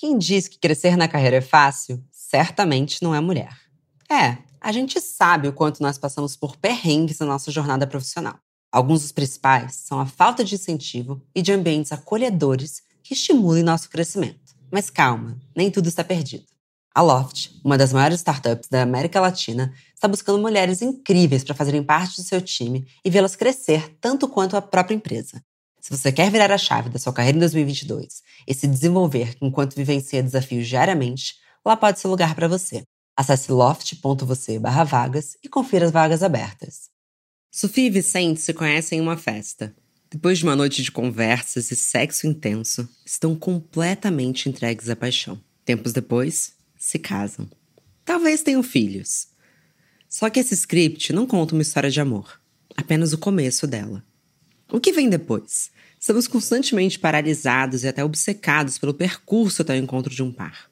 Quem diz que crescer na carreira é fácil, certamente não é mulher. É, a gente sabe o quanto nós passamos por perrengues na nossa jornada profissional. Alguns dos principais são a falta de incentivo e de ambientes acolhedores que estimulem nosso crescimento. Mas calma, nem tudo está perdido. A Loft, uma das maiores startups da América Latina, está buscando mulheres incríveis para fazerem parte do seu time e vê-las crescer tanto quanto a própria empresa. Se você quer virar a chave da sua carreira em 2022 e se desenvolver enquanto vivencia desafios diariamente, lá pode ser lugar para você. Acesse loft.você/vagas e confira as vagas abertas. Sofia e Vicente se conhecem em uma festa. Depois de uma noite de conversas e sexo intenso, estão completamente entregues à paixão. Tempos depois, se casam. Talvez tenham filhos. Só que esse script não conta uma história de amor, apenas o começo dela. O que vem depois? Estamos constantemente paralisados e até obcecados pelo percurso até o encontro de um par.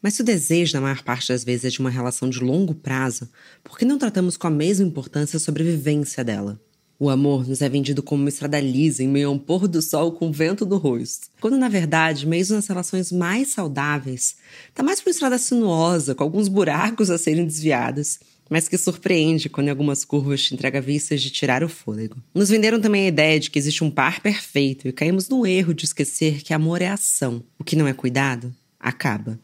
Mas se o desejo, na maior parte das vezes, é de uma relação de longo prazo, por que não tratamos com a mesma importância a sobrevivência dela? O amor nos é vendido como uma estrada lisa em meio a um pôr do sol com vento no rosto. Quando, na verdade, mesmo nas relações mais saudáveis, tá mais por uma estrada sinuosa, com alguns buracos a serem desviados, mas que surpreende quando em algumas curvas te entrega vistas de tirar o fôlego. Nos venderam também a ideia de que existe um par perfeito e caímos no erro de esquecer que amor é ação. O que não é cuidado, acaba.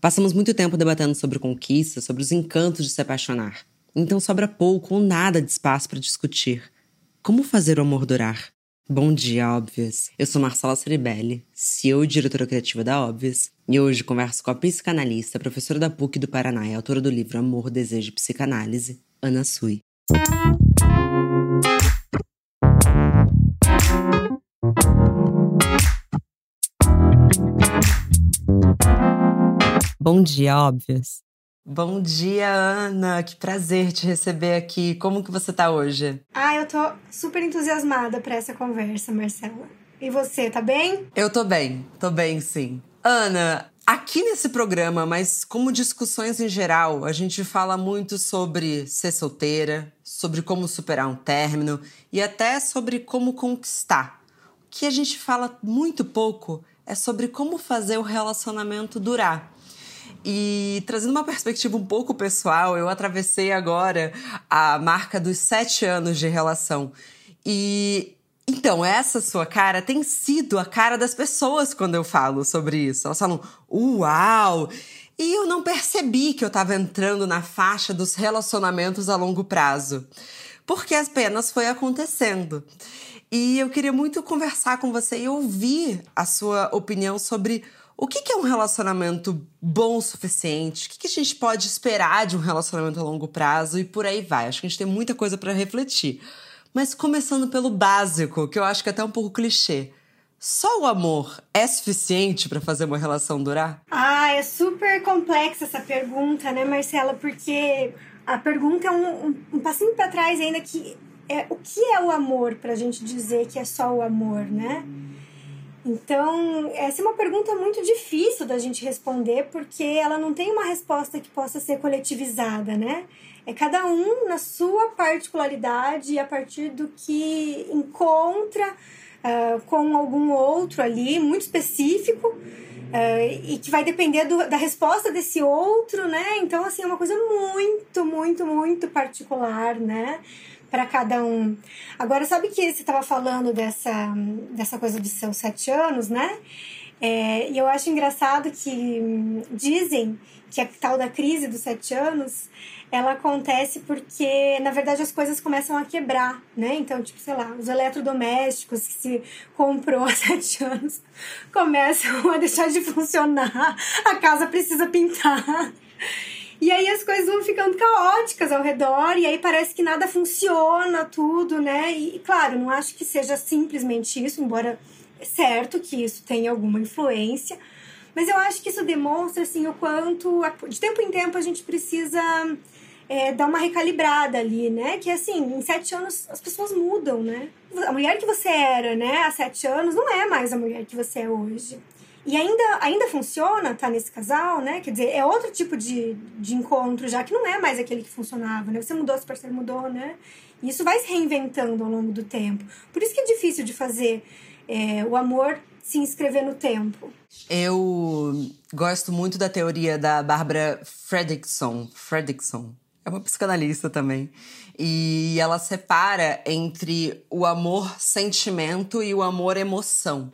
Passamos muito tempo debatendo sobre conquista, sobre os encantos de se apaixonar. Então sobra pouco ou nada de espaço para discutir. Como fazer o amor durar? Bom dia, Óbvias. Eu sou Marcela Ceribelli, CEO e diretora criativa da Óbvias, e hoje converso com a psicanalista, professora da PUC do Paraná e autora do livro Amor, Desejo e Psicanálise, Ana Sui. Bom dia, Óbvias. Bom dia, Ana. Que prazer te receber aqui. Como que você tá hoje? Ah, eu tô super entusiasmada para essa conversa, Marcela. E você, tá bem? Eu tô bem. Tô bem, sim. Ana, aqui nesse programa, mas como discussões em geral, a gente fala muito sobre ser solteira, sobre como superar um término e até sobre como conquistar. O que a gente fala muito pouco é sobre como fazer o relacionamento durar. E trazendo uma perspectiva um pouco pessoal, eu atravessei agora a marca dos sete anos de relação. E então, essa sua cara tem sido a cara das pessoas quando eu falo sobre isso. Elas falam, uau! E eu não percebi que eu estava entrando na faixa dos relacionamentos a longo prazo, porque apenas foi acontecendo. E eu queria muito conversar com você e ouvir a sua opinião sobre o que, é um relacionamento bom o suficiente? O que, a gente pode esperar de um relacionamento a longo prazo? E por aí vai. Acho que a gente tem muita coisa para refletir. Mas começando pelo básico, que eu acho que é até um pouco clichê. Só o amor é suficiente para fazer uma relação durar? Ah, é super complexa essa pergunta, né, Marcela? Porque a pergunta é um, um, um passinho para trás ainda que é o que é o amor para a gente dizer que é só o amor, né? Então, essa é uma pergunta muito difícil da gente responder, porque ela não tem uma resposta que possa ser coletivizada, né? É cada um na sua particularidade e a partir do que encontra uh, com algum outro ali, muito específico, uh, e que vai depender do, da resposta desse outro, né? Então, assim, é uma coisa muito, muito, muito particular, né? Para cada um. Agora, sabe que você estava falando dessa, dessa coisa de seus sete anos, né? É, e eu acho engraçado que hum, dizem que a tal da crise dos sete anos ela acontece porque, na verdade, as coisas começam a quebrar, né? Então, tipo, sei lá, os eletrodomésticos que se comprou há sete anos começam a deixar de funcionar, a casa precisa pintar. E aí as coisas vão ficando caóticas ao redor, e aí parece que nada funciona, tudo, né? E, claro, não acho que seja simplesmente isso, embora é certo que isso tenha alguma influência, mas eu acho que isso demonstra, assim, o quanto, de tempo em tempo, a gente precisa é, dar uma recalibrada ali, né? Que, assim, em sete anos as pessoas mudam, né? A mulher que você era, né, há sete anos, não é mais a mulher que você é hoje. E ainda, ainda funciona, tá nesse casal, né? Quer dizer, é outro tipo de, de encontro já, que não é mais aquele que funcionava, né? Você mudou, seu parceiro mudou, né? E isso vai se reinventando ao longo do tempo. Por isso que é difícil de fazer é, o amor se inscrever no tempo? Eu gosto muito da teoria da Barbara Fredrickson. Fredrickson. É uma psicanalista também. E ela separa entre o amor sentimento e o amor emoção.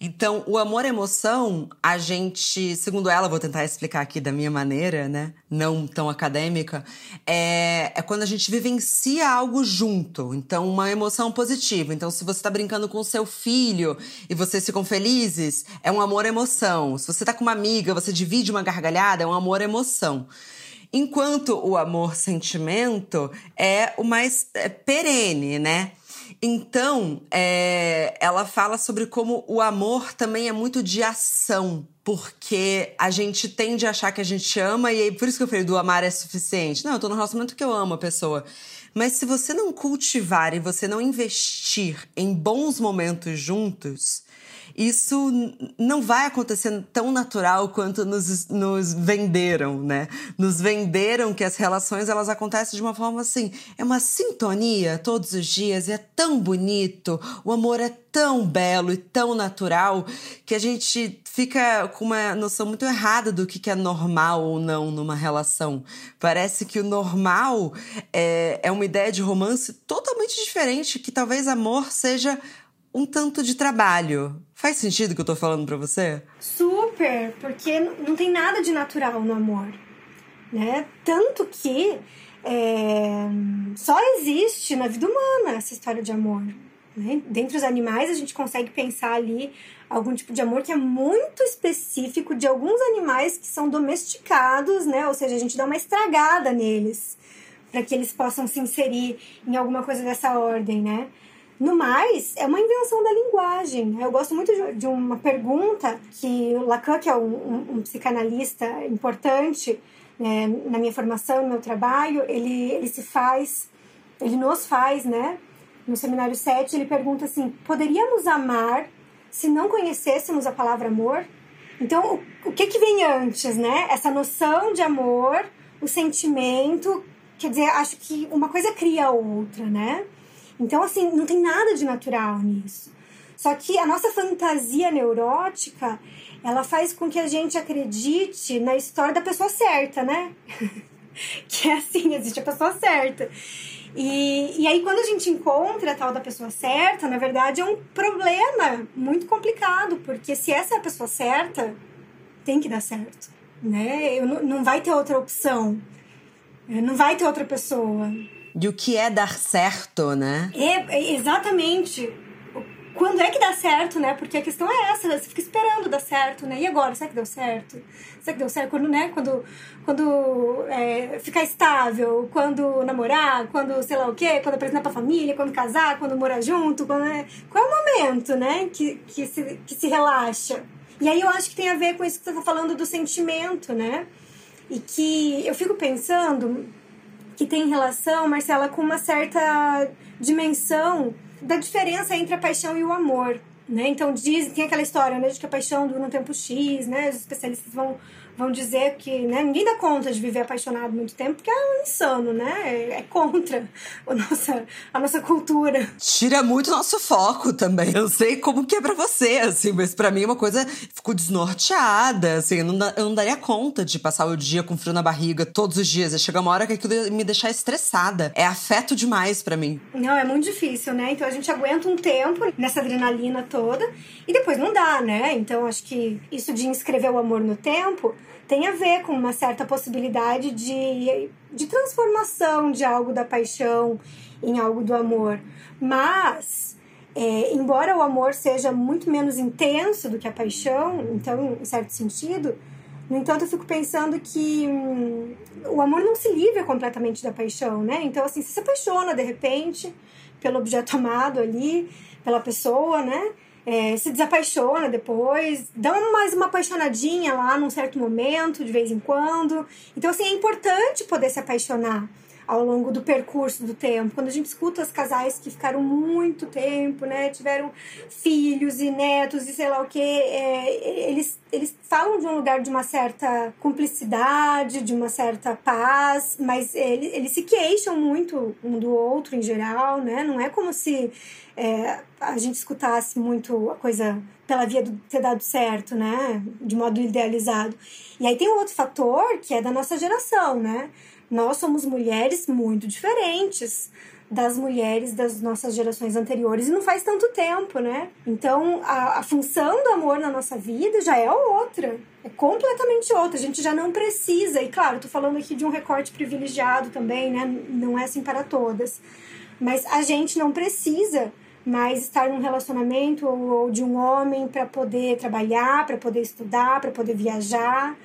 Então, o amor emoção, a gente, segundo ela, vou tentar explicar aqui da minha maneira, né? Não tão acadêmica, é, é quando a gente vivencia algo junto. Então, uma emoção positiva. Então, se você tá brincando com seu filho e vocês ficam felizes, é um amor emoção. Se você tá com uma amiga, você divide uma gargalhada, é um amor emoção. Enquanto o amor sentimento é o mais é, perene, né? Então, é, ela fala sobre como o amor também é muito de ação, porque a gente tende a achar que a gente ama, e aí, por isso que eu falei do amar é suficiente. Não, eu tô no relacionamento que eu amo a pessoa. Mas se você não cultivar e você não investir em bons momentos juntos, isso não vai acontecer tão natural quanto nos, nos venderam, né? Nos venderam que as relações elas acontecem de uma forma assim, é uma sintonia todos os dias, é tão bonito, o amor é tão belo e tão natural que a gente fica com uma noção muito errada do que é normal ou não numa relação. Parece que o normal é, é uma ideia de romance totalmente diferente, que talvez amor seja um tanto de trabalho. Faz sentido o que eu tô falando para você? Super, porque não tem nada de natural no amor, né? Tanto que é, só existe na vida humana essa história de amor. Né? Dentre os animais, a gente consegue pensar ali algum tipo de amor que é muito específico de alguns animais que são domesticados, né? Ou seja, a gente dá uma estragada neles para que eles possam se inserir em alguma coisa dessa ordem, né? No mais, é uma invenção da linguagem. Eu gosto muito de uma pergunta que Lacan, que é um, um, um psicanalista importante né, na minha formação, no meu trabalho, ele, ele se faz, ele nos faz, né? No seminário 7, ele pergunta assim: poderíamos amar se não conhecêssemos a palavra amor? Então, o, o que, que vem antes, né? Essa noção de amor, o sentimento. Quer dizer, acho que uma coisa cria a outra, né? Então, assim, não tem nada de natural nisso. Só que a nossa fantasia neurótica, ela faz com que a gente acredite na história da pessoa certa, né? que é assim, existe a pessoa certa. E, e aí, quando a gente encontra a tal da pessoa certa, na verdade é um problema muito complicado, porque se essa é a pessoa certa, tem que dar certo, né? Eu, não vai ter outra opção, não vai ter outra pessoa de o que é dar certo, né? É, é, exatamente. Quando é que dá certo, né? Porque a questão é essa, você fica esperando dar certo, né? E agora, será que deu certo? Será que deu certo? Quando, né? Quando, quando é, ficar estável, quando namorar, quando sei lá o quê, quando apresentar pra família, quando casar, quando morar junto, quando, é... qual é o momento, né? Que, que, se, que se relaxa. E aí eu acho que tem a ver com isso que você tá falando do sentimento, né? E que eu fico pensando que tem relação, Marcela, com uma certa dimensão da diferença entre a paixão e o amor. Né? Então diz, tem aquela história né, de que a paixão dura um tempo X, né? Os especialistas vão vão dizer que né, ninguém dá conta de viver apaixonado muito tempo, porque é um insano, né? É, é contra a nossa, a nossa cultura. Tira muito nosso foco também. Eu sei como que é pra você, assim, mas pra mim é uma coisa. Fico desnorteada, assim, eu não, eu não daria conta de passar o dia com frio na barriga todos os dias. Chega chegar uma hora que aquilo ia me deixar estressada. É afeto demais para mim. Não, é muito difícil, né? Então a gente aguenta um tempo nessa adrenalina toda e depois não dá, né? Então acho que isso de inscrever o amor no tempo tem a ver com uma certa possibilidade de, de transformação de algo da paixão em algo do amor. Mas, é, embora o amor seja muito menos intenso do que a paixão, então, em certo sentido, no entanto, eu fico pensando que hum, o amor não se livra completamente da paixão, né? Então, assim, você se apaixona de repente pelo objeto amado ali, pela pessoa, né? É, se desapaixona depois, dá mais uma apaixonadinha lá num certo momento, de vez em quando. Então, assim, é importante poder se apaixonar ao longo do percurso do tempo. Quando a gente escuta os casais que ficaram muito tempo, né, tiveram filhos e netos e sei lá o que, é, eles, eles falam de um lugar de uma certa cumplicidade, de uma certa paz, mas eles, eles se queixam muito um do outro em geral, né? Não é como se é, a gente escutasse muito a coisa pela via do ter dado certo, né? De modo idealizado. E aí tem um outro fator que é da nossa geração, né? Nós somos mulheres muito diferentes das mulheres das nossas gerações anteriores e não faz tanto tempo, né? Então a, a, função do amor na nossa vida já é outra, é completamente outra. A gente já não precisa, e claro, tô falando aqui de um recorte privilegiado também, né? Não é assim para todas, mas a gente não precisa mais estar num relacionamento ou, ou de um homem para poder trabalhar, para poder estudar, para poder viajar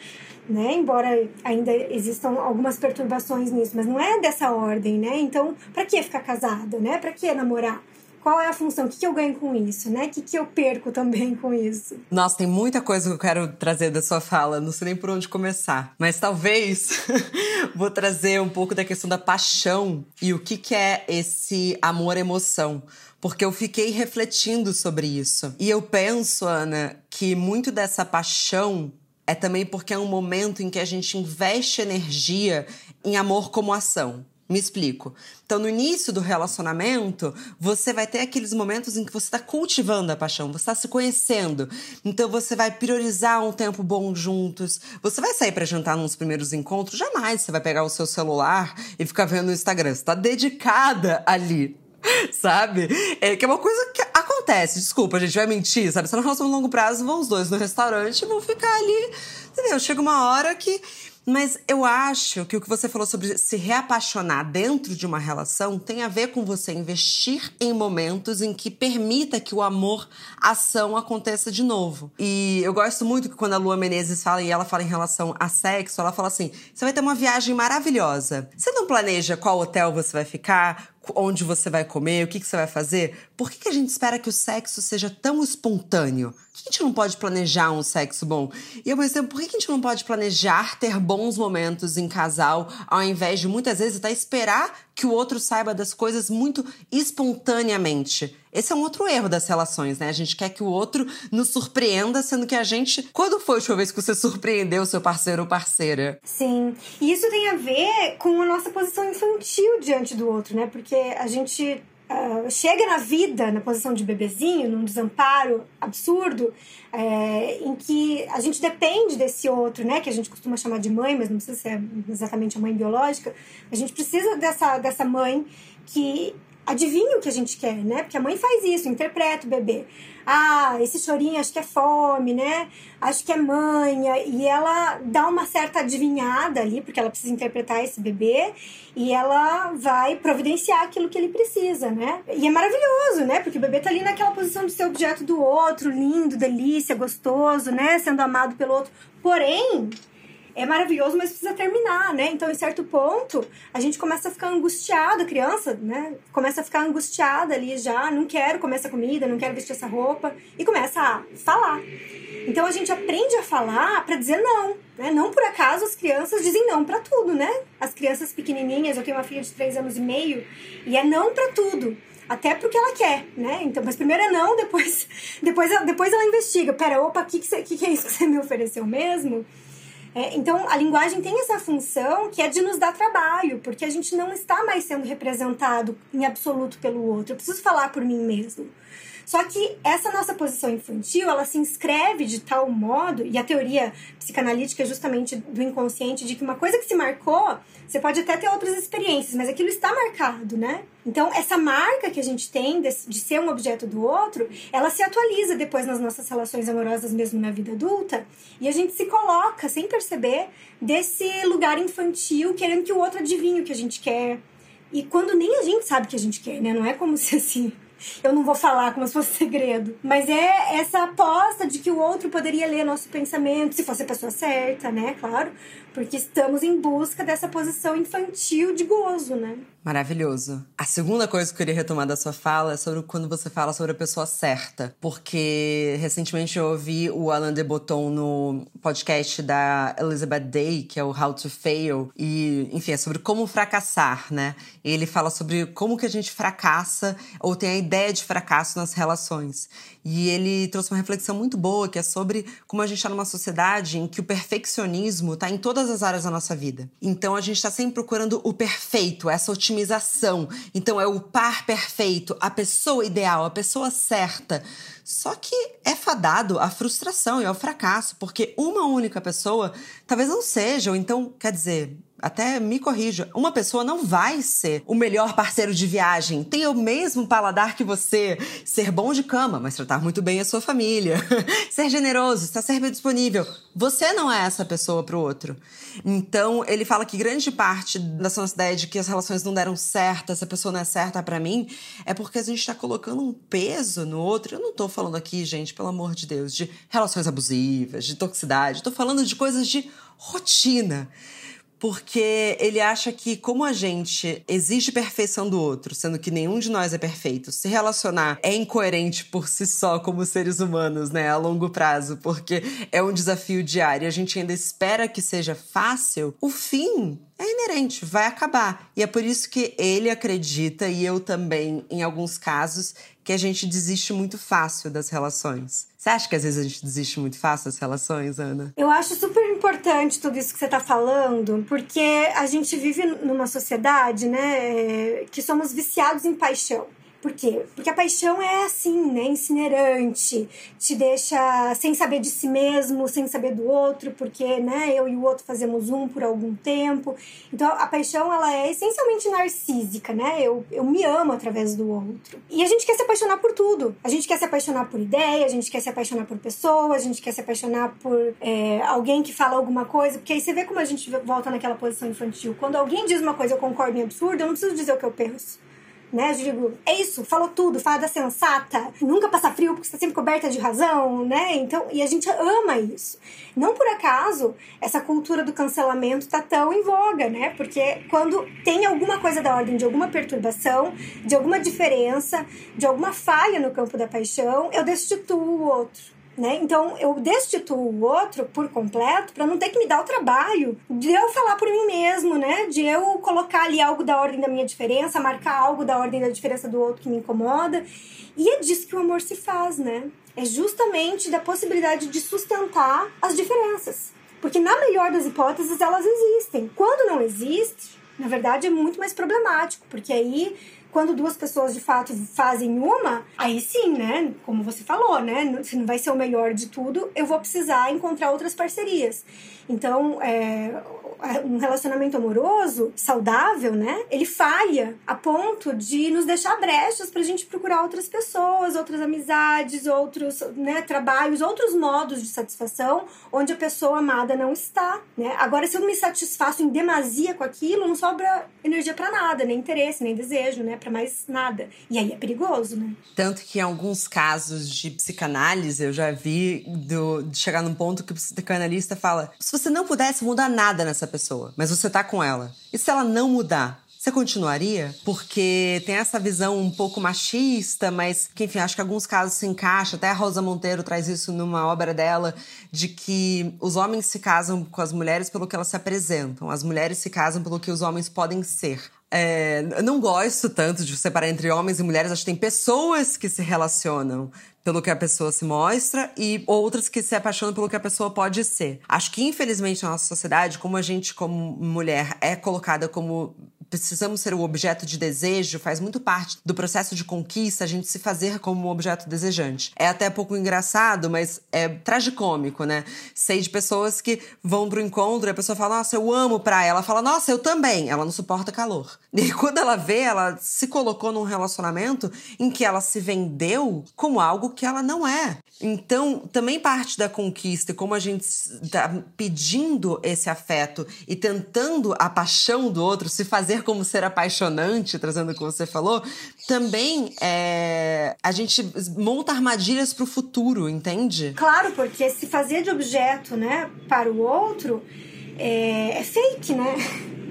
né? Embora ainda existam algumas perturbações nisso, mas não é dessa ordem, né? Então, para que ficar casada, né? Para que namorar? Qual é a função? O que, que eu ganho com isso, né? O que, que eu perco também com isso? Nossa, tem muita coisa que eu quero trazer da sua fala, não sei nem por onde começar. Mas talvez vou trazer um pouco da questão da paixão e o que, que é esse amor-emoção porque eu fiquei refletindo sobre isso. E eu penso, Ana, que muito dessa paixão é também porque é um momento em que a gente investe energia em amor como ação. Me explico. Então, no início do relacionamento, você vai ter aqueles momentos em que você está cultivando a paixão, você está se conhecendo. Então, você vai priorizar um tempo bom juntos. Você vai sair para jantar nos primeiros encontros? Jamais você vai pegar o seu celular e ficar vendo o Instagram. Você está dedicada ali sabe? É que é uma coisa que acontece, desculpa, a gente vai mentir, sabe? Se não relacionamento longo prazo, vão os dois no restaurante e vão ficar ali, entendeu? Chega uma hora que mas eu acho que o que você falou sobre se reapaixonar dentro de uma relação tem a ver com você investir em momentos em que permita que o amor, ação aconteça de novo. E eu gosto muito que quando a Lua Menezes fala e ela fala em relação a sexo, ela fala assim: você vai ter uma viagem maravilhosa. Você não planeja qual hotel você vai ficar, onde você vai comer, o que, que você vai fazer? Por que, que a gente espera que o sexo seja tão espontâneo? Por que a gente não pode planejar um sexo bom? E ao mesmo tempo, por que a gente não pode planejar ter bons momentos em casal, ao invés de muitas vezes até esperar que o outro saiba das coisas muito espontaneamente? Esse é um outro erro das relações, né? A gente quer que o outro nos surpreenda, sendo que a gente. Quando foi a última vez que você surpreendeu o seu parceiro ou parceira? Sim. E isso tem a ver com a nossa posição infantil diante do outro, né? Porque a gente Uh, chega na vida na posição de bebezinho, num desamparo absurdo, é, em que a gente depende desse outro, né? Que a gente costuma chamar de mãe, mas não precisa ser exatamente a mãe biológica. A gente precisa dessa, dessa mãe que adivinha o que a gente quer, né? Porque a mãe faz isso, interpreta o bebê. Ah, esse chorinho acho que é fome, né? Acho que é manha. E ela dá uma certa adivinhada ali, porque ela precisa interpretar esse bebê. E ela vai providenciar aquilo que ele precisa, né? E é maravilhoso, né? Porque o bebê tá ali naquela posição de ser objeto do outro, lindo, delícia, gostoso, né? Sendo amado pelo outro. Porém, é maravilhoso, mas precisa terminar, né? Então, em certo ponto, a gente começa a ficar angustiada, a criança, né? Começa a ficar angustiada ali já, não quero comer essa comida, não quero vestir essa roupa, e começa a falar. Então, a gente aprende a falar para dizer não, né? Não por acaso as crianças dizem não para tudo, né? As crianças pequenininhas, eu tenho uma filha de 3 anos e meio, e é não para tudo até porque ela quer, né? Então, mas primeiro é não, depois, depois, depois ela investiga. Pera, opa, o que, que, que, é isso que você me ofereceu mesmo? É, então, a linguagem tem essa função que é de nos dar trabalho, porque a gente não está mais sendo representado em absoluto pelo outro. Eu preciso falar por mim mesmo. Só que essa nossa posição infantil, ela se inscreve de tal modo, e a teoria psicanalítica é justamente do inconsciente, de que uma coisa que se marcou, você pode até ter outras experiências, mas aquilo está marcado, né? Então, essa marca que a gente tem de, de ser um objeto do outro, ela se atualiza depois nas nossas relações amorosas, mesmo na vida adulta, e a gente se coloca, sem perceber, desse lugar infantil, querendo que o outro adivinhe o que a gente quer. E quando nem a gente sabe o que a gente quer, né? Não é como se assim eu não vou falar como se fosse segredo. Mas é essa aposta de que o outro poderia ler nosso pensamento, se fosse a pessoa certa, né? Claro. Porque estamos em busca dessa posição infantil de gozo, né? Maravilhoso. A segunda coisa que eu queria retomar da sua fala é sobre quando você fala sobre a pessoa certa. Porque recentemente eu ouvi o Alan de Botton no podcast da Elizabeth Day, que é o How to Fail. E, enfim, é sobre como fracassar, né? Ele fala sobre como que a gente fracassa ou tem a ideia de fracasso nas relações. E ele trouxe uma reflexão muito boa, que é sobre como a gente está numa sociedade em que o perfeccionismo está em todas as áreas da nossa vida. Então a gente está sempre procurando o perfeito, essa otimização. Então é o par perfeito, a pessoa ideal, a pessoa certa. Só que é fadado à frustração e ao fracasso, porque uma única pessoa talvez não seja, ou então, quer dizer, até me corrija, uma pessoa não vai ser o melhor parceiro de viagem. Tem o mesmo paladar que você, ser bom de cama, mas tratar muito bem a sua família, ser generoso, estar sempre disponível. Você não é essa pessoa para o outro. Então, ele fala que grande parte dessa nossa ideia de que as relações não deram certo, essa pessoa não é certa para mim, é porque a gente está colocando um peso no outro. Eu não tô falando aqui, gente, pelo amor de Deus, de relações abusivas, de toxicidade. Tô falando de coisas de rotina porque ele acha que, como a gente exige perfeição do outro, sendo que nenhum de nós é perfeito, se relacionar é incoerente por si só como seres humanos, né, a longo prazo, porque é um desafio diário e a gente ainda espera que seja fácil, o fim é inerente, vai acabar. E é por isso que ele acredita, e eu também, em alguns casos, que a gente desiste muito fácil das relações. Você acha que às vezes a gente desiste muito fácil das relações, Ana? Eu acho super importante tudo isso que você está falando, porque a gente vive numa sociedade, né, que somos viciados em paixão. Por quê? Porque a paixão é assim, né? Incinerante, te deixa sem saber de si mesmo, sem saber do outro, porque, né, eu e o outro fazemos um por algum tempo. Então, a paixão, ela é essencialmente narcísica, né? Eu, eu me amo através do outro. E a gente quer se apaixonar por tudo. A gente quer se apaixonar por ideia, a gente quer se apaixonar por pessoas, a gente quer se apaixonar por é, alguém que fala alguma coisa, porque aí você vê como a gente volta naquela posição infantil. Quando alguém diz uma coisa eu concordo em absurdo, eu não preciso dizer o que eu penso né? Eu digo, é isso, falou tudo, fada sensata, nunca passa frio porque está sempre coberta de razão, né? Então, e a gente ama isso. Não por acaso essa cultura do cancelamento tá tão em voga, né? Porque quando tem alguma coisa da ordem de alguma perturbação, de alguma diferença, de alguma falha no campo da paixão, eu destituo o outro. Né? Então eu destituo o outro por completo para não ter que me dar o trabalho de eu falar por mim mesmo, né? De eu colocar ali algo da ordem da minha diferença, marcar algo da ordem da diferença do outro que me incomoda. E é disso que o amor se faz, né? É justamente da possibilidade de sustentar as diferenças. Porque na melhor das hipóteses elas existem. Quando não existe, na verdade é muito mais problemático, porque aí quando duas pessoas de fato fazem uma, aí sim, né? Como você falou, né? Se não vai ser o melhor de tudo, eu vou precisar encontrar outras parcerias. Então, é, um relacionamento amoroso saudável, né? Ele falha a ponto de nos deixar brechas pra gente procurar outras pessoas, outras amizades, outros né, trabalhos, outros modos de satisfação onde a pessoa amada não está, né? Agora, se eu me satisfaço em demasia com aquilo, não sobra energia para nada, nem interesse, nem desejo, né? Pra mais nada. E aí é perigoso, né? Tanto que em alguns casos de psicanálise eu já vi do, de chegar num ponto que o psicanalista fala: se você não pudesse mudar nada nessa pessoa, mas você tá com ela, e se ela não mudar? Você continuaria? Porque tem essa visão um pouco machista, mas que, enfim, acho que alguns casos se encaixa. Até a Rosa Monteiro traz isso numa obra dela, de que os homens se casam com as mulheres pelo que elas se apresentam, as mulheres se casam pelo que os homens podem ser. É, não gosto tanto de separar entre homens e mulheres. Acho que tem pessoas que se relacionam pelo que a pessoa se mostra e outras que se apaixonam pelo que a pessoa pode ser. Acho que, infelizmente, na nossa sociedade, como a gente, como mulher, é colocada como precisamos ser o objeto de desejo, faz muito parte do processo de conquista a gente se fazer como um objeto desejante. É até pouco engraçado, mas é tragicômico, né? Sei de pessoas que vão pro encontro e a pessoa fala, nossa, eu amo praia. Ela fala, nossa, eu também. Ela não suporta calor. E quando ela vê, ela se colocou num relacionamento em que ela se vendeu como algo que ela não é. Então, também parte da conquista, como a gente está pedindo esse afeto e tentando a paixão do outro, se fazer como ser apaixonante, trazendo o que você falou, também é, a gente monta armadilhas para o futuro, entende? Claro, porque se fazer de objeto, né, para o outro é, é fake, né?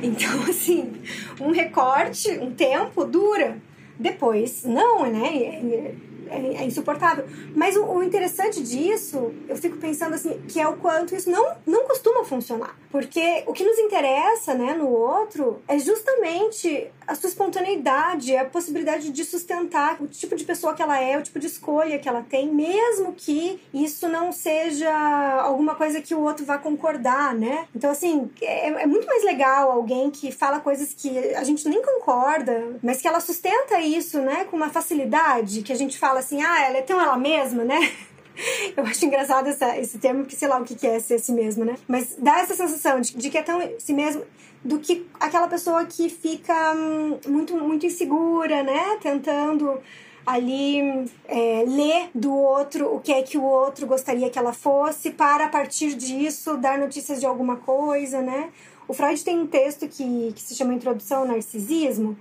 Então, assim, um recorte, um tempo dura. Depois, não, né? É, é insuportável. Mas o, o, interessante disso, eu fico pensando assim, que é o quanto isso não, não costuma funcionar. Porque o que nos interessa, né, no outro, é justamente a sua espontaneidade, a possibilidade de sustentar o tipo de pessoa que ela é, o tipo de escolha que ela tem, mesmo que isso não seja alguma coisa que o outro vá concordar, né? Então, assim, é, é muito mais legal alguém que fala coisas que a gente nem concorda, mas que ela sustenta isso, né, com uma facilidade, que a gente fala assim, ah, ela é tão ela mesma, né? Eu acho engraçado essa, esse termo, porque sei lá o que é ser si mesmo, né? Mas dá essa sensação de, de que é tão si mesmo do que aquela pessoa que fica hum, muito, muito insegura, né? Tentando ali é, ler do outro o que é que o outro gostaria que ela fosse, para a partir disso dar notícias de alguma coisa, né? O Freud tem um texto que, que se chama Introdução ao Narcisismo,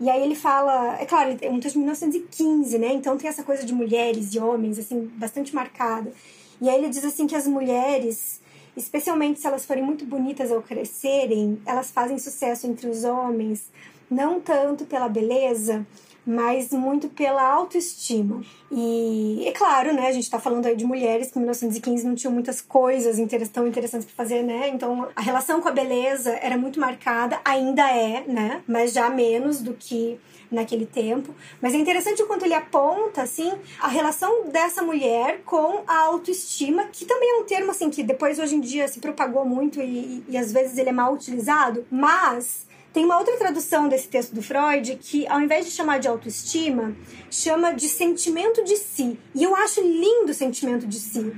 e aí ele fala, é claro, é um texto de 1915, né? Então tem essa coisa de mulheres e homens, assim, bastante marcada. E aí ele diz assim que as mulheres, especialmente se elas forem muito bonitas ao crescerem, elas fazem sucesso entre os homens, não tanto pela beleza, mas muito pela autoestima. E é claro, né, a gente está falando aí de mulheres que em 1915 não tinham muitas coisas tão interessantes para fazer, né? Então a relação com a beleza era muito marcada, ainda é, né? Mas já menos do que naquele tempo. Mas é interessante o quanto ele aponta, assim, a relação dessa mulher com a autoestima, que também é um termo, assim, que depois hoje em dia se propagou muito e, e às vezes ele é mal utilizado, mas tem uma outra tradução desse texto do Freud que, ao invés de chamar de autoestima, chama de sentimento de si. E eu acho lindo o sentimento de si.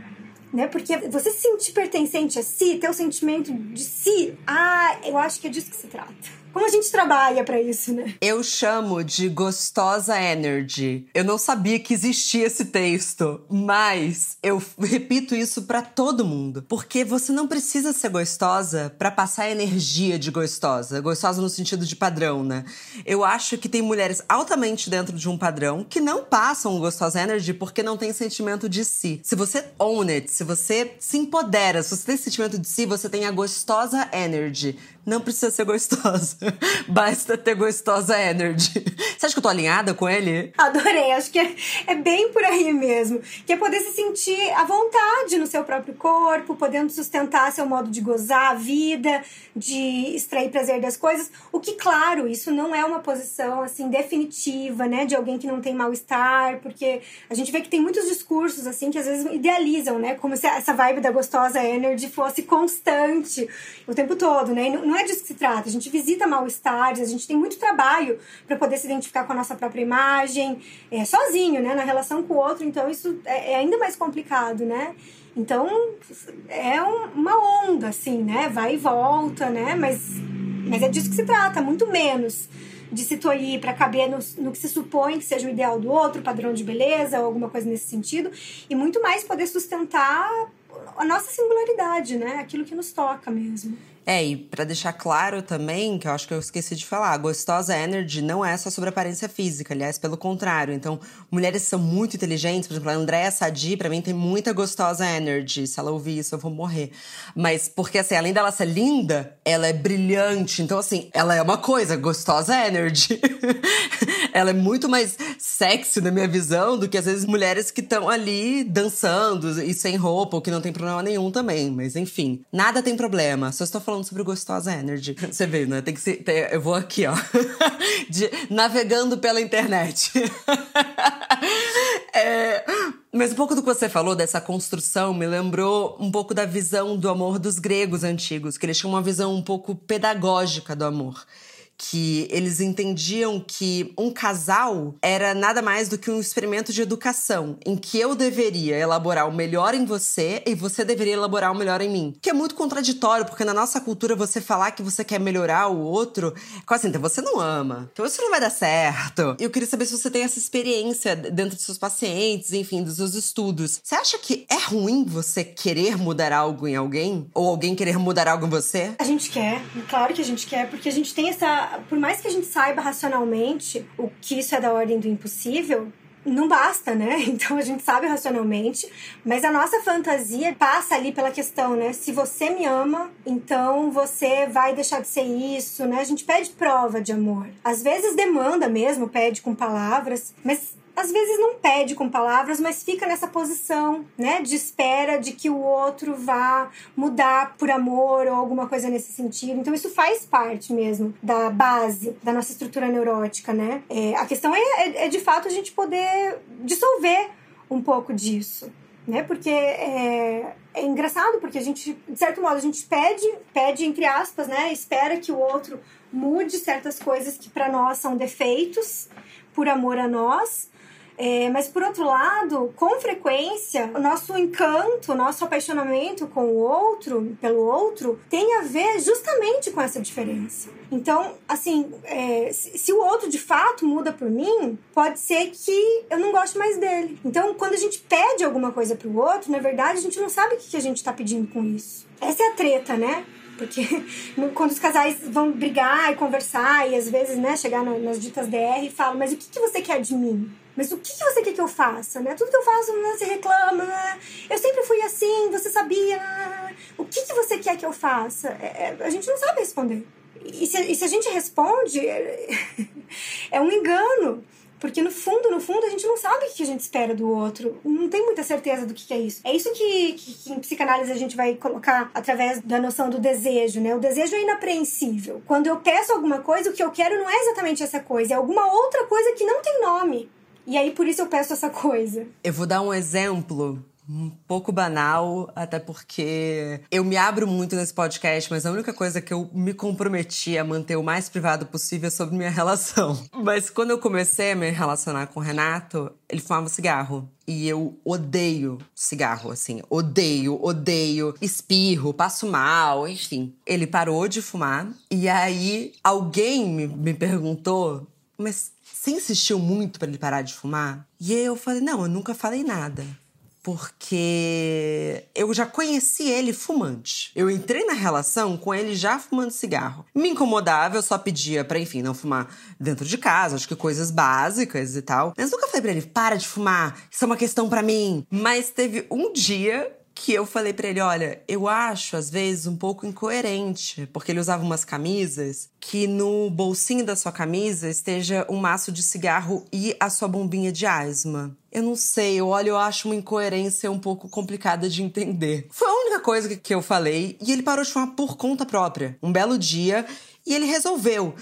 Né? Porque você se sentir pertencente a si, ter o sentimento de si, ah, eu acho que é disso que se trata. Como a gente trabalha para isso, né? Eu chamo de gostosa energy. Eu não sabia que existia esse texto, mas eu repito isso para todo mundo, porque você não precisa ser gostosa para passar energia de gostosa, gostosa no sentido de padrão, né? Eu acho que tem mulheres altamente dentro de um padrão que não passam gostosa energy porque não tem sentimento de si. Se você own it, se você se empodera, se você tem sentimento de si, você tem a gostosa energy não precisa ser gostosa. Basta ter gostosa energy. Você acha que eu tô alinhada com ele? Adorei. Acho que é, é bem por aí mesmo. Que é poder se sentir à vontade no seu próprio corpo, podendo sustentar seu modo de gozar a vida, de extrair prazer das coisas. O que, claro, isso não é uma posição, assim, definitiva, né? De alguém que não tem mal-estar, porque a gente vê que tem muitos discursos, assim, que às vezes idealizam, né? Como se essa vibe da gostosa energy fosse constante o tempo todo, né? E não é disso que se trata. A gente visita mal-estares, a gente tem muito trabalho para poder se identificar com a nossa própria imagem, é, sozinho, né? Na relação com o outro, então isso é, é ainda mais complicado, né? Então, é um, uma onda, assim, né? Vai e volta, né? Mas, mas é disso que se trata, muito menos de se tolir para caber no, no, que se supõe que seja o ideal do outro, padrão de beleza ou alguma coisa nesse sentido, e muito mais poder sustentar a nossa singularidade, né? Aquilo que nos toca mesmo. É, e pra deixar claro também, que eu acho que eu esqueci de falar, gostosa energy não é só sobre aparência física, aliás, pelo contrário. Então, mulheres são muito inteligentes, por exemplo, a Andréa Sadi, pra mim, tem muita gostosa energy. Se ela ouvir isso, eu vou morrer. Mas, porque assim, além dela ser linda, ela é brilhante. Então, assim, ela é uma coisa, gostosa energy. ela é muito mais sexy, na minha visão, do que às vezes mulheres que estão ali dançando e sem roupa, ou que não tem problema nenhum também. Mas, enfim, nada tem problema. Só estou falando sobre o Gostosa Energy. Você vê, né? Tem que ser. Tem, eu vou aqui, ó. De, navegando pela internet. é, mas um pouco do que você falou dessa construção me lembrou um pouco da visão do amor dos gregos antigos, que eles tinham uma visão um pouco pedagógica do amor que eles entendiam que um casal era nada mais do que um experimento de educação, em que eu deveria elaborar o melhor em você e você deveria elaborar o melhor em mim. Que é muito contraditório, porque na nossa cultura você falar que você quer melhorar o outro, quase assim, então você não ama, que você não vai dar certo. Eu queria saber se você tem essa experiência dentro dos seus pacientes, enfim, dos seus estudos. Você acha que é ruim você querer mudar algo em alguém? Ou alguém querer mudar algo em você? A gente quer, claro que a gente quer, porque a gente tem essa por mais que a gente saiba racionalmente o que isso é da ordem do impossível, não basta, né? Então a gente sabe racionalmente, mas a nossa fantasia passa ali pela questão, né? Se você me ama, então você vai deixar de ser isso, né? A gente pede prova de amor. Às vezes demanda mesmo, pede com palavras, mas às vezes não pede com palavras, mas fica nessa posição, né, de espera de que o outro vá mudar por amor ou alguma coisa nesse sentido. Então isso faz parte mesmo da base da nossa estrutura neurótica, né? É, a questão é, é, é, de fato a gente poder dissolver um pouco disso, né? Porque é, é engraçado porque a gente, de certo modo, a gente pede, pede entre aspas, né? Espera que o outro mude certas coisas que para nós são defeitos por amor a nós. É, mas por outro lado, com frequência, o nosso encanto, o nosso apaixonamento com o outro, pelo outro, tem a ver justamente com essa diferença. Então, assim, é, se o outro de fato muda por mim, pode ser que eu não goste mais dele. Então, quando a gente pede alguma coisa pro outro, na verdade, a gente não sabe o que a gente tá pedindo com isso. Essa é a treta, né? Porque quando os casais vão brigar e conversar, e às vezes, né, chegar nas ditas DR e falam, mas o que, que você quer de mim? Mas o que, que você quer que eu faça? Né? Tudo que eu faço, você reclama. Eu sempre fui assim, você sabia. O que, que você quer que eu faça? É, é, a gente não sabe responder. E se, e se a gente responde, é, é um engano. Porque no fundo, no fundo, a gente não sabe o que a gente espera do outro. Não tem muita certeza do que é isso. É isso que, que, que, em psicanálise a gente vai colocar através da noção do desejo, né? O desejo é inapreensível. Quando eu peço alguma coisa, o que eu quero não é exatamente essa coisa, é alguma outra coisa que não tem nome. E aí por isso eu peço essa coisa. Eu vou dar um exemplo um pouco banal, até porque eu me abro muito nesse podcast, mas a única coisa que eu me comprometi a manter o mais privado possível é sobre minha relação. Mas quando eu comecei a me relacionar com o Renato, ele fumava cigarro. E eu odeio cigarro, assim. Odeio, odeio. Espirro, passo mal, enfim. Ele parou de fumar. E aí alguém me, me perguntou: Mas você insistiu muito para ele parar de fumar? E eu falei: não, eu nunca falei nada. Porque eu já conheci ele fumante. Eu entrei na relação com ele já fumando cigarro. Me incomodava, eu só pedia para, enfim, não fumar dentro de casa, acho que coisas básicas e tal. Mas nunca falei pra ele: para de fumar, isso é uma questão para mim. Mas teve um dia que eu falei para ele, olha, eu acho às vezes um pouco incoerente, porque ele usava umas camisas que no bolsinho da sua camisa esteja um maço de cigarro e a sua bombinha de asma. Eu não sei, eu olho, eu acho uma incoerência um pouco complicada de entender. Foi a única coisa que eu falei e ele parou de fumar por conta própria. Um belo dia e ele resolveu.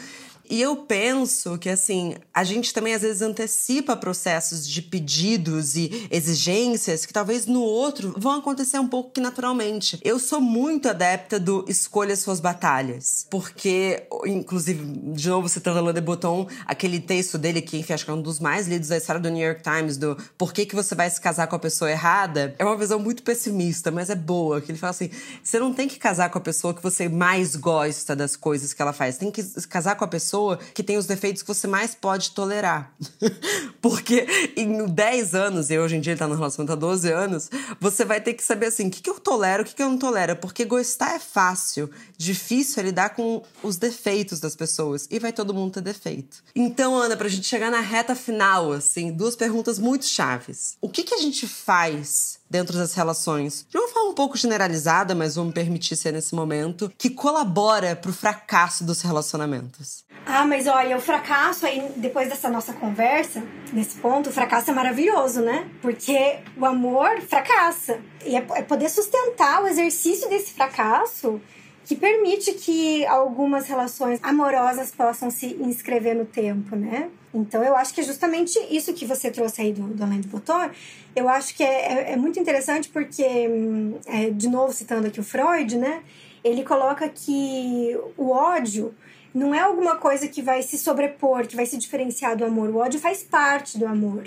E eu penso que, assim, a gente também às vezes antecipa processos de pedidos e exigências que talvez no outro vão acontecer um pouco que naturalmente. Eu sou muito adepta do escolha suas batalhas. Porque, inclusive, de novo citando a Le Botton, aquele texto dele que, enfim, acho que é um dos mais lidos da história do New York Times, do por que, que você vai se casar com a pessoa errada, é uma visão muito pessimista, mas é boa. Que ele fala assim: você não tem que casar com a pessoa que você mais gosta das coisas que ela faz. Tem que casar com a pessoa pessoa que tem os defeitos que você mais pode tolerar. Porque em 10 anos, e hoje em dia ele tá no relacionamento há 12 anos, você vai ter que saber assim, o que, que eu tolero, o que, que eu não tolero. Porque gostar é fácil, difícil é lidar com os defeitos das pessoas. E vai todo mundo ter defeito. Então, Ana, pra gente chegar na reta final, assim, duas perguntas muito chaves. O que, que a gente faz dentro das relações, de uma forma um pouco generalizada, mas vou me permitir ser nesse momento, que colabora para o fracasso dos relacionamentos? Ah, mas olha, o fracasso aí, depois dessa nossa conversa, nesse ponto, o fracasso é maravilhoso, né? Porque o amor fracassa. E é, é poder sustentar o exercício desse fracasso que permite que algumas relações amorosas possam se inscrever no tempo, né? Então, eu acho que é justamente isso que você trouxe aí do, do Alain de Botton. Eu acho que é, é, é muito interessante porque, hum, é, de novo citando aqui o Freud, né? Ele coloca que o ódio não é alguma coisa que vai se sobrepor, que vai se diferenciar do amor. O ódio faz parte do amor.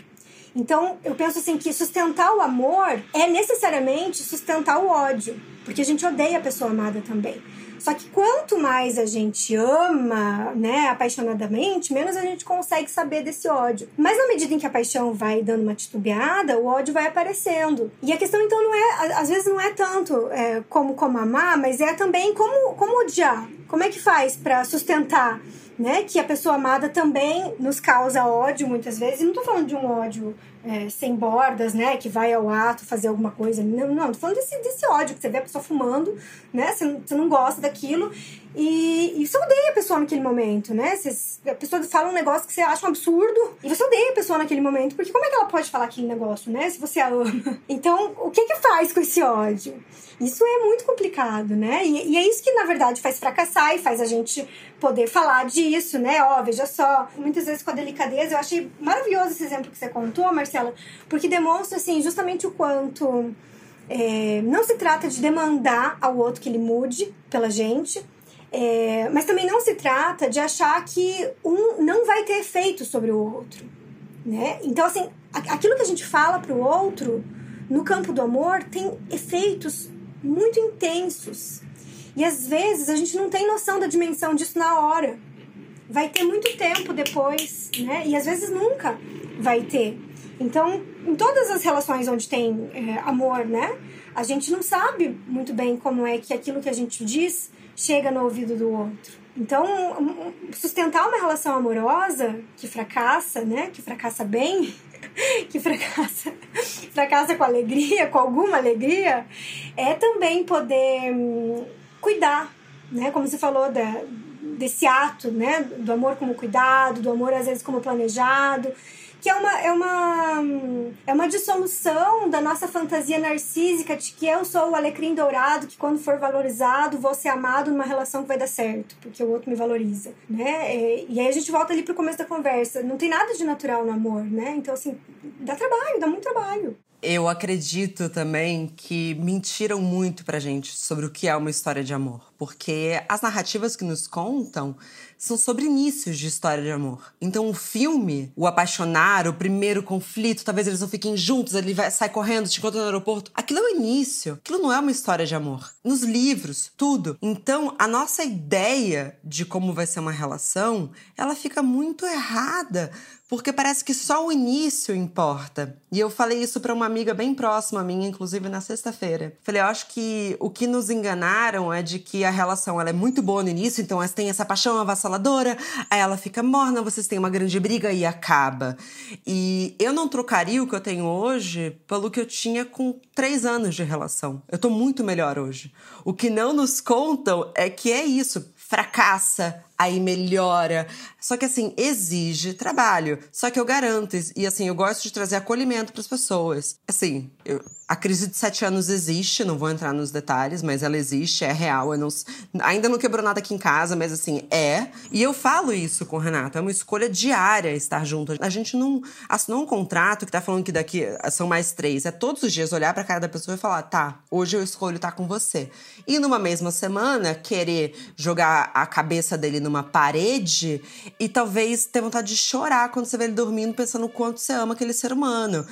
Então, eu penso assim que sustentar o amor é necessariamente sustentar o ódio, porque a gente odeia a pessoa amada também. Só que quanto mais a gente ama, né, apaixonadamente, menos a gente consegue saber desse ódio. Mas na medida em que a paixão vai dando uma titubeada, o ódio vai aparecendo. E a questão então não é, às vezes não é tanto é, como como amar, mas é também como como odiar. Como é que faz para sustentar né? Que a pessoa amada também nos causa ódio muitas vezes. E não tô falando de um ódio é, sem bordas, né? Que vai ao ato fazer alguma coisa. Não, não, tô falando desse, desse ódio que você vê a pessoa fumando, né? Você, você não gosta daquilo. E, e você odeia a pessoa naquele momento, né? Você, a pessoa fala um negócio que você acha um absurdo e você odeia a pessoa naquele momento, porque como é que ela pode falar aquele negócio, né? Se você a ama. Então, o que que faz com esse ódio? Isso é muito complicado, né? E, e, é isso que, na verdade, faz fracassar e faz a gente poder falar disso, né? Ó, veja só, muitas vezes com a delicadeza, eu achei maravilhoso esse exemplo que você contou, Marcela, porque demonstra, assim, justamente o quanto é, não se trata de demandar ao outro que ele mude pela gente, é, mas também não se trata de achar que um não vai ter efeito sobre o outro, né? Então, assim, aquilo que a gente fala para o outro no campo do amor tem efeitos muito intensos. E às vezes a gente não tem noção da dimensão disso na hora. Vai ter muito tempo depois, né? E às vezes nunca vai ter. Então, em todas as relações onde tem é, amor, né? A gente não sabe muito bem como é que aquilo que a gente diz chega no ouvido do outro. Então, sustentar uma relação amorosa que fracassa, né? Que fracassa bem, que fracassa, fracassa com alegria, com alguma alegria, é também poder hum, cuidar, né? Como você falou da, desse ato, né? Do amor como cuidado, do amor às vezes como planejado que é uma, é uma, é uma dissolução da nossa fantasia narcísica de que eu sou o alecrim dourado, que quando for valorizado vou ser amado numa relação que vai dar certo, porque o outro me valoriza, né? É, e aí a gente volta ali pro começo da conversa. Não tem nada de natural no amor, né? Então, assim, dá trabalho, dá muito trabalho. Eu acredito também que mentiram muito pra gente sobre o que é uma história de amor, porque as narrativas que nos contam são sobre inícios de história de amor. Então o filme, o apaixonar, o primeiro conflito, talvez eles não fiquem juntos, ele vai sai correndo, te encontra no aeroporto. Aquilo é o início. Aquilo não é uma história de amor. Nos livros, tudo. Então a nossa ideia de como vai ser uma relação, ela fica muito errada porque parece que só o início importa. E eu falei isso para uma amiga bem próxima minha, inclusive na sexta-feira. Falei, eu acho que o que nos enganaram é de que a relação ela é muito boa no início, então tem essa paixão avassaladora, aí ela fica morna, vocês têm uma grande briga e acaba. E eu não trocaria o que eu tenho hoje pelo que eu tinha com três anos de relação. Eu tô muito melhor hoje. O que não nos contam é que é isso fracassa, aí melhora. Só que assim, exige trabalho. Só que eu garanto, e assim, eu gosto de trazer acolhimento para as pessoas. Assim, eu, a crise de sete anos existe, não vou entrar nos detalhes, mas ela existe, é real. Não, ainda não quebrou nada aqui em casa, mas assim, é. E eu falo isso com o Renato, é uma escolha diária estar junto. A gente não assinou um contrato que tá falando que daqui são mais três. É todos os dias olhar para cara da pessoa e falar, tá, hoje eu escolho estar com você. E numa mesma semana, querer jogar a cabeça dele numa parede e talvez ter vontade de chorar quando você vê ele dormindo, pensando o quanto você ama aquele ser humano.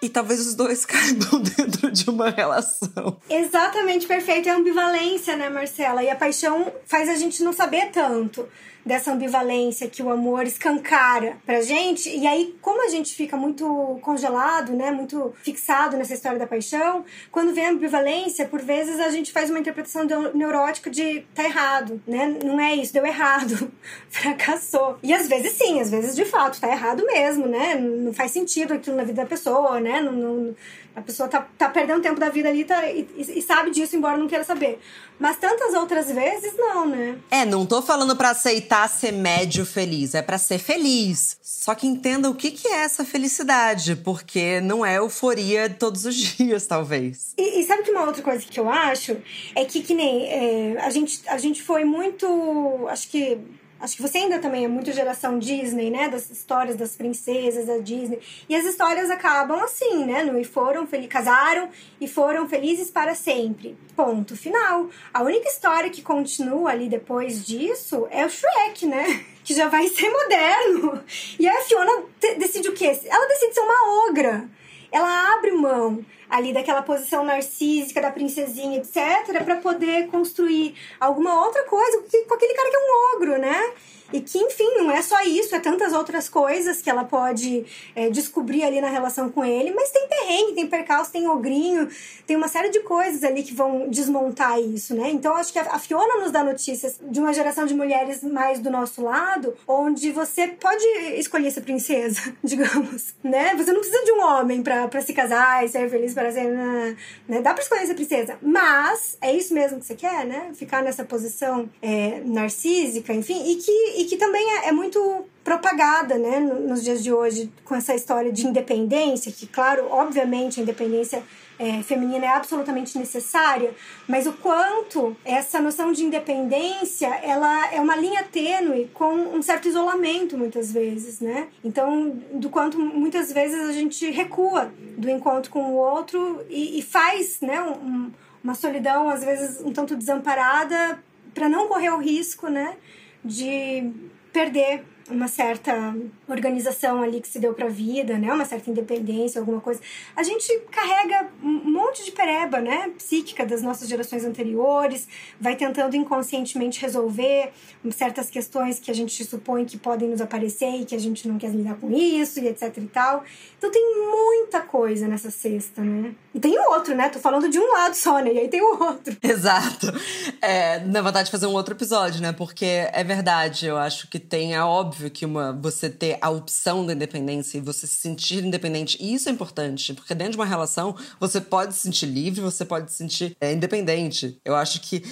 E talvez os dois caibam dentro de uma relação. Exatamente, perfeito. É ambivalência, né, Marcela? E a paixão faz a gente não saber tanto dessa ambivalência que o amor escancara pra gente. E aí, como a gente fica muito congelado, né, muito fixado nessa história da paixão, quando vem a ambivalência, por vezes a gente faz uma interpretação neurótica de tá errado, né? Não é isso, deu errado, fracassou. E às vezes sim, às vezes de fato tá errado mesmo, né? Não faz sentido aquilo na vida da pessoa, né? Não, não, a pessoa tá, tá perdendo tempo da vida ali tá, e, e, sabe disso, embora não queira saber. Mas tantas outras vezes, não, né? É, não tô falando para aceitar ser médio feliz, é para ser feliz. Só que entenda o que, que é essa felicidade, porque não é euforia todos os dias, talvez. E, e sabe que uma outra coisa que eu acho é que, que nem é, a, gente, a gente foi muito. Acho que Acho que você ainda também é muito geração Disney, né? Das histórias das princesas da Disney. E as histórias acabam assim, né? E foram casaram e foram felizes para sempre. Ponto final. A única história que continua ali depois disso é o Shrek, né? Que já vai ser moderno. E a Fiona decide o quê? Ela decide ser uma ogra. Ela abre mão ali daquela posição narcísica da princesinha, etc, para poder construir alguma outra coisa com aquele cara que é um ogro, né? E que, enfim, não é só isso, é tantas outras coisas que ela pode é, descobrir ali na relação com ele, mas tem perrengue, tem percalço, tem ogrinho, tem uma série de coisas ali que vão desmontar isso, né? Então, acho que a Fiona nos dá notícias de uma geração de mulheres mais do nosso lado, onde você pode escolher ser princesa, digamos, né? Você não precisa de um homem pra se casar e ser feliz para ser. Né? Dá pra escolher ser princesa, mas é isso mesmo que você quer, né? Ficar nessa posição é, narcísica, enfim, e que e que também é, é muito propagada, né, nos dias de hoje, com essa história de independência, que, claro, obviamente a independência é, feminina é absolutamente necessária, mas o quanto essa noção de independência ela é uma linha tênue com um certo isolamento muitas vezes, né? Então, do quanto muitas vezes a gente recua do encontro com o outro e, e faz, né, um, uma solidão às vezes um tanto desamparada para não correr o risco, né? de perder uma certa organização ali que se deu para a vida, né? Uma certa independência, alguma coisa. A gente carrega um monte de pereba, né? Psíquica das nossas gerações anteriores, vai tentando inconscientemente resolver certas questões que a gente supõe que podem nos aparecer e que a gente não quer lidar com isso e etc e tal. Então tem muita coisa nessa cesta, né? E tem o outro, né? Tô falando de um lado só, né? E aí tem o outro. Exato. É, na verdade, fazer um outro episódio, né? Porque é verdade, eu acho que tem, é óbvio que uma, você ter a opção da independência e você se sentir independente, e isso é importante, porque dentro de uma relação você pode se sentir livre, você pode se sentir é, independente. Eu acho que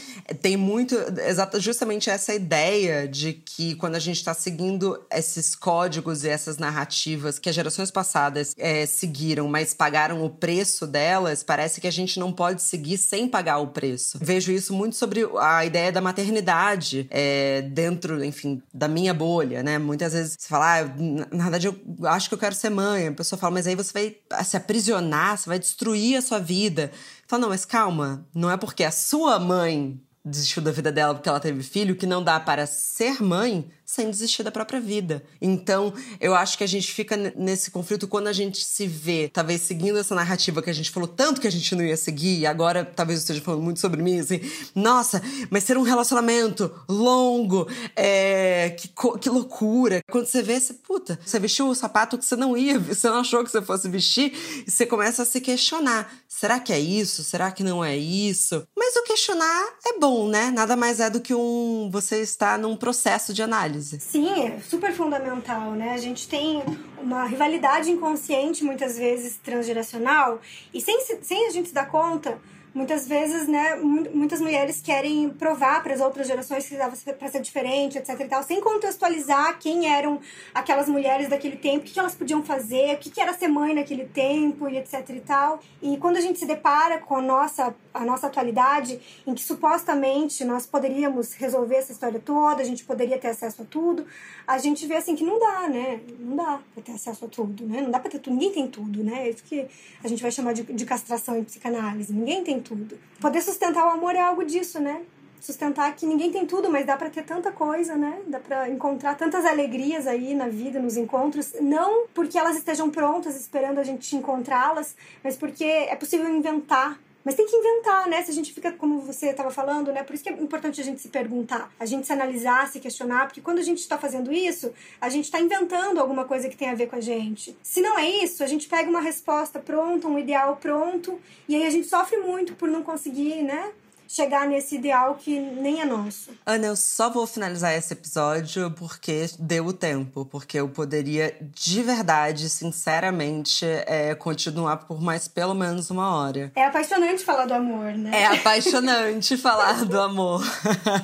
tem muito, exata, justamente essa ideia de que quando a gente está seguindo esses códigos e essas narrativas que as gerações passadas é, seguiram, mas pagaram o preço delas parece que a gente não pode seguir sem pagar o preço. Vejo isso muito sobre a ideia da maternidade é, dentro, enfim, da minha bolha, né? Muitas vezes você fala, ah, na verdade eu acho que eu quero ser mãe. A pessoa fala, mas aí você vai se aprisionar, você vai destruir a sua vida. Fala, não, mas calma, não é porque a sua mãe desistiu da vida dela porque ela teve filho que não dá para ser mãe sem desistir da própria vida. Então, eu acho que a gente fica nesse conflito quando a gente se vê, talvez seguindo essa narrativa que a gente falou tanto que a gente não ia seguir, e agora talvez eu esteja falando muito sobre mim, assim, nossa, mas ser um relacionamento longo, é, que, que loucura. Quando você vê, você, puta, você vestiu o sapato que você não ia, você não achou que você fosse vestir, e você começa a se questionar: será que é isso? Será que não é isso? Mas o questionar é bom, né? Nada mais é do que um você está num processo de análise análise. Sim, é super fundamental, né? A gente tem uma rivalidade inconsciente, muitas vezes transgeracional, e sem, sem a gente se dar conta, muitas vezes, né, muitas mulheres querem provar para as outras gerações que dava para ser diferente, etc e tal, sem contextualizar quem eram aquelas mulheres daquele tempo, o que elas podiam fazer, o que era ser mãe naquele tempo e etc e tal. E quando a gente se depara com a nossa a nossa atualidade, em que supostamente nós poderíamos resolver essa história toda, a gente poderia ter acesso a tudo, a gente vê assim que não dá, né? Não dá para ter acesso a tudo, né? Não dá para ter tudo, ninguém tem tudo, né? É isso que a gente vai chamar de, de castração em psicanálise. Ninguém tem tudo. Poder sustentar o amor é algo disso, né? Sustentar que ninguém tem tudo, mas dá para ter tanta coisa, né? Dá para encontrar tantas alegrias aí na vida, nos encontros, não porque elas estejam prontas esperando a gente encontrá-las, mas porque é possível inventar mas tem que inventar, né? Se a gente fica, como você estava falando, né? Por isso que é importante a gente se perguntar, a gente se analisar, se questionar, porque quando a gente está fazendo isso, a gente está inventando alguma coisa que tem a ver com a gente. Se não é isso, a gente pega uma resposta pronta, um ideal pronto, e aí a gente sofre muito por não conseguir, né? Chegar nesse ideal que nem é nosso. Ana, eu só vou finalizar esse episódio porque deu o tempo, porque eu poderia de verdade, sinceramente, é, continuar por mais pelo menos uma hora. É apaixonante falar do amor, né? É apaixonante falar do amor.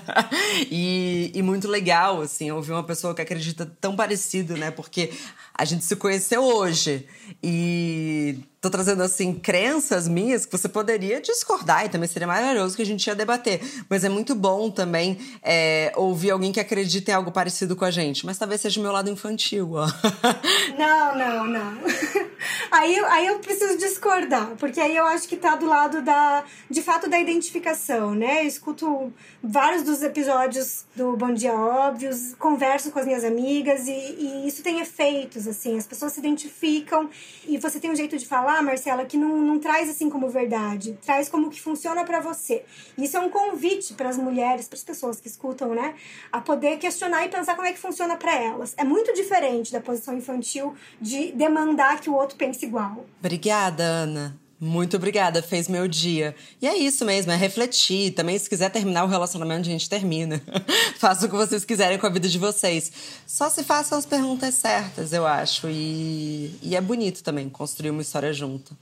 e, e muito legal, assim, ouvir uma pessoa que acredita tão parecido, né? Porque a gente se conheceu hoje e tô trazendo assim crenças minhas que você poderia discordar e também seria maravilhoso que a gente ia debater. Mas é muito bom também é, ouvir alguém que acredita em algo parecido com a gente. Mas talvez seja o meu lado infantil, ó. Não, não, não. Aí, aí eu preciso discordar, porque aí eu acho que tá do lado da, de fato, da identificação, né? Eu escuto vários dos episódios do Bom Dia Óbvios, converso com as minhas amigas e, e isso tem efeitos, assim. As pessoas se identificam e você tem um jeito de falar falar, Marcela, que não, não traz assim como verdade, traz como que funciona para você. Isso é um convite para as mulheres, para as pessoas que escutam, né, a poder questionar e pensar como é que funciona para elas. É muito diferente da posição infantil de demandar que o outro pense igual. Obrigada, Ana. Muito obrigada, fez meu dia. E é isso mesmo, é refletir. Também, se quiser terminar o relacionamento, a gente termina. Faça o que vocês quiserem com a vida de vocês. Só se façam as perguntas certas, eu acho. E, e é bonito também construir uma história junto.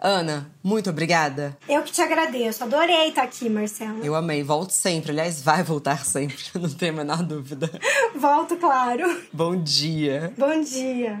Ana, muito obrigada. Eu que te agradeço. Adorei estar aqui, Marcela. Eu amei. Volto sempre. Aliás, vai voltar sempre. Não tenho a menor dúvida. Volto, claro. Bom dia. Bom dia.